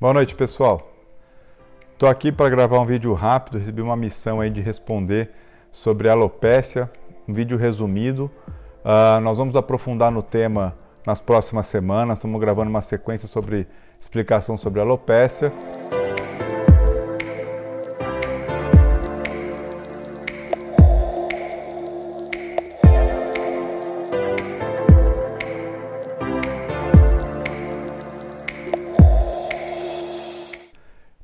Boa noite, pessoal. Estou aqui para gravar um vídeo rápido, recebi uma missão aí de responder sobre alopécia, um vídeo resumido. Uh, nós vamos aprofundar no tema nas próximas semanas, estamos gravando uma sequência sobre explicação sobre alopécia.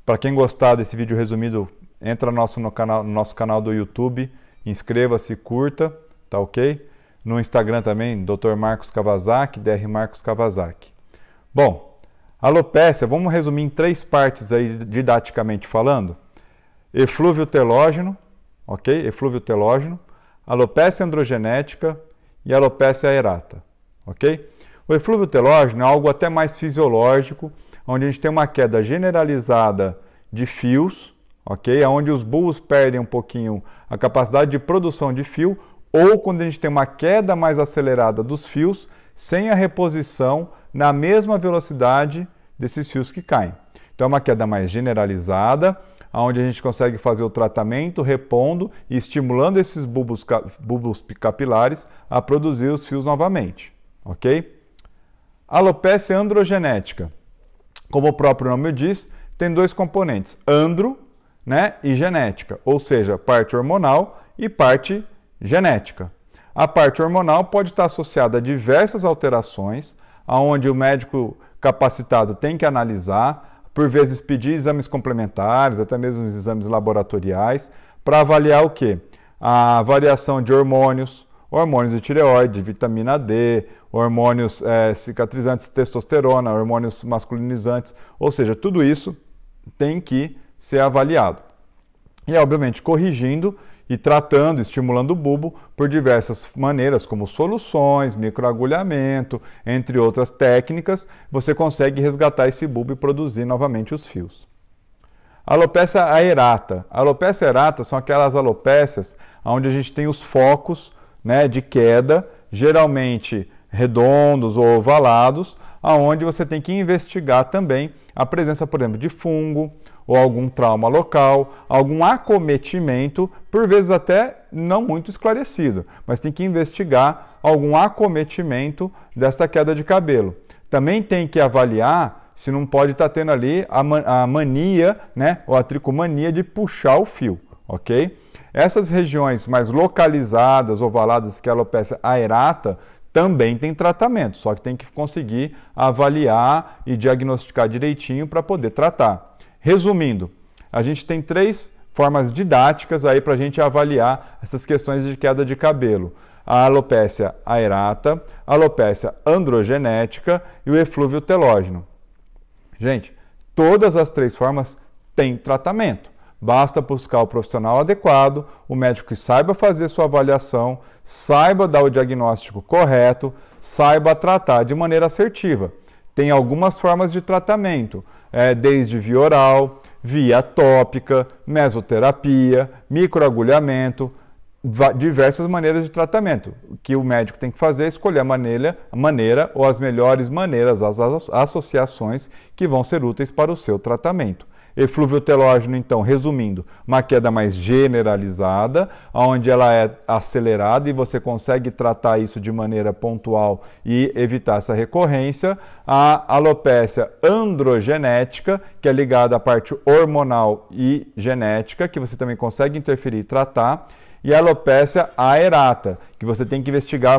Para quem gostar desse vídeo resumido, entra no nosso, no canal, no nosso canal do YouTube, inscreva-se, curta, tá ok? No Instagram também, Dr. Marcos Kawasaki, Dr. Marcos Kawasaki. Bom, alopécia, vamos resumir em três partes aí didaticamente falando. Eflúvio telógeno, ok? Eflúvio telógeno, alopécia androgenética e alopécia aerata, ok? O eflúvio telógeno é algo até mais fisiológico, onde a gente tem uma queda generalizada de fios, ok? Onde os bulbos perdem um pouquinho a capacidade de produção de fio, ou quando a gente tem uma queda mais acelerada dos fios, sem a reposição na mesma velocidade desses fios que caem. Então é uma queda mais generalizada, onde a gente consegue fazer o tratamento repondo e estimulando esses bulbos, bulbos capilares a produzir os fios novamente, ok? Alopecia androgenética como o próprio nome diz, tem dois componentes, andro né, e genética, ou seja, parte hormonal e parte genética. A parte hormonal pode estar associada a diversas alterações, aonde o médico capacitado tem que analisar, por vezes pedir exames complementares, até mesmo exames laboratoriais, para avaliar o que? A variação de hormônios, hormônios de tireoide, vitamina D, hormônios é, cicatrizantes, testosterona, hormônios masculinizantes, ou seja, tudo isso tem que ser avaliado. E, obviamente, corrigindo e tratando, estimulando o bulbo por diversas maneiras, como soluções, microagulhamento, entre outras técnicas, você consegue resgatar esse bulbo e produzir novamente os fios. Alopecia aerata. Alopecia aerata são aquelas alopécias onde a gente tem os focos né, de queda, geralmente redondos ou ovalados, aonde você tem que investigar também a presença, por exemplo, de fungo ou algum trauma local, algum acometimento, por vezes até não muito esclarecido, mas tem que investigar algum acometimento desta queda de cabelo. Também tem que avaliar se não pode estar tendo ali a mania, né, ou a tricomania de puxar o fio, ok? Essas regiões mais localizadas, ovaladas, que é a alopecia aerata, também tem tratamento, só que tem que conseguir avaliar e diagnosticar direitinho para poder tratar. Resumindo, a gente tem três formas didáticas aí para a gente avaliar essas questões de queda de cabelo. A alopecia aerata, a alopecia androgenética e o eflúvio telógeno. Gente, todas as três formas têm tratamento. Basta buscar o profissional adequado, o médico que saiba fazer sua avaliação, saiba dar o diagnóstico correto, saiba tratar de maneira assertiva. Tem algumas formas de tratamento, é, desde via oral, via tópica, mesoterapia, microagulhamento, diversas maneiras de tratamento. O que o médico tem que fazer é escolher a maneira, a maneira ou as melhores maneiras, as associações que vão ser úteis para o seu tratamento. Eflúvio telógeno, então, resumindo, uma queda mais generalizada, onde ela é acelerada e você consegue tratar isso de maneira pontual e evitar essa recorrência. A alopécia androgenética, que é ligada à parte hormonal e genética, que você também consegue interferir e tratar. E a alopécia aerata, que você tem que investigar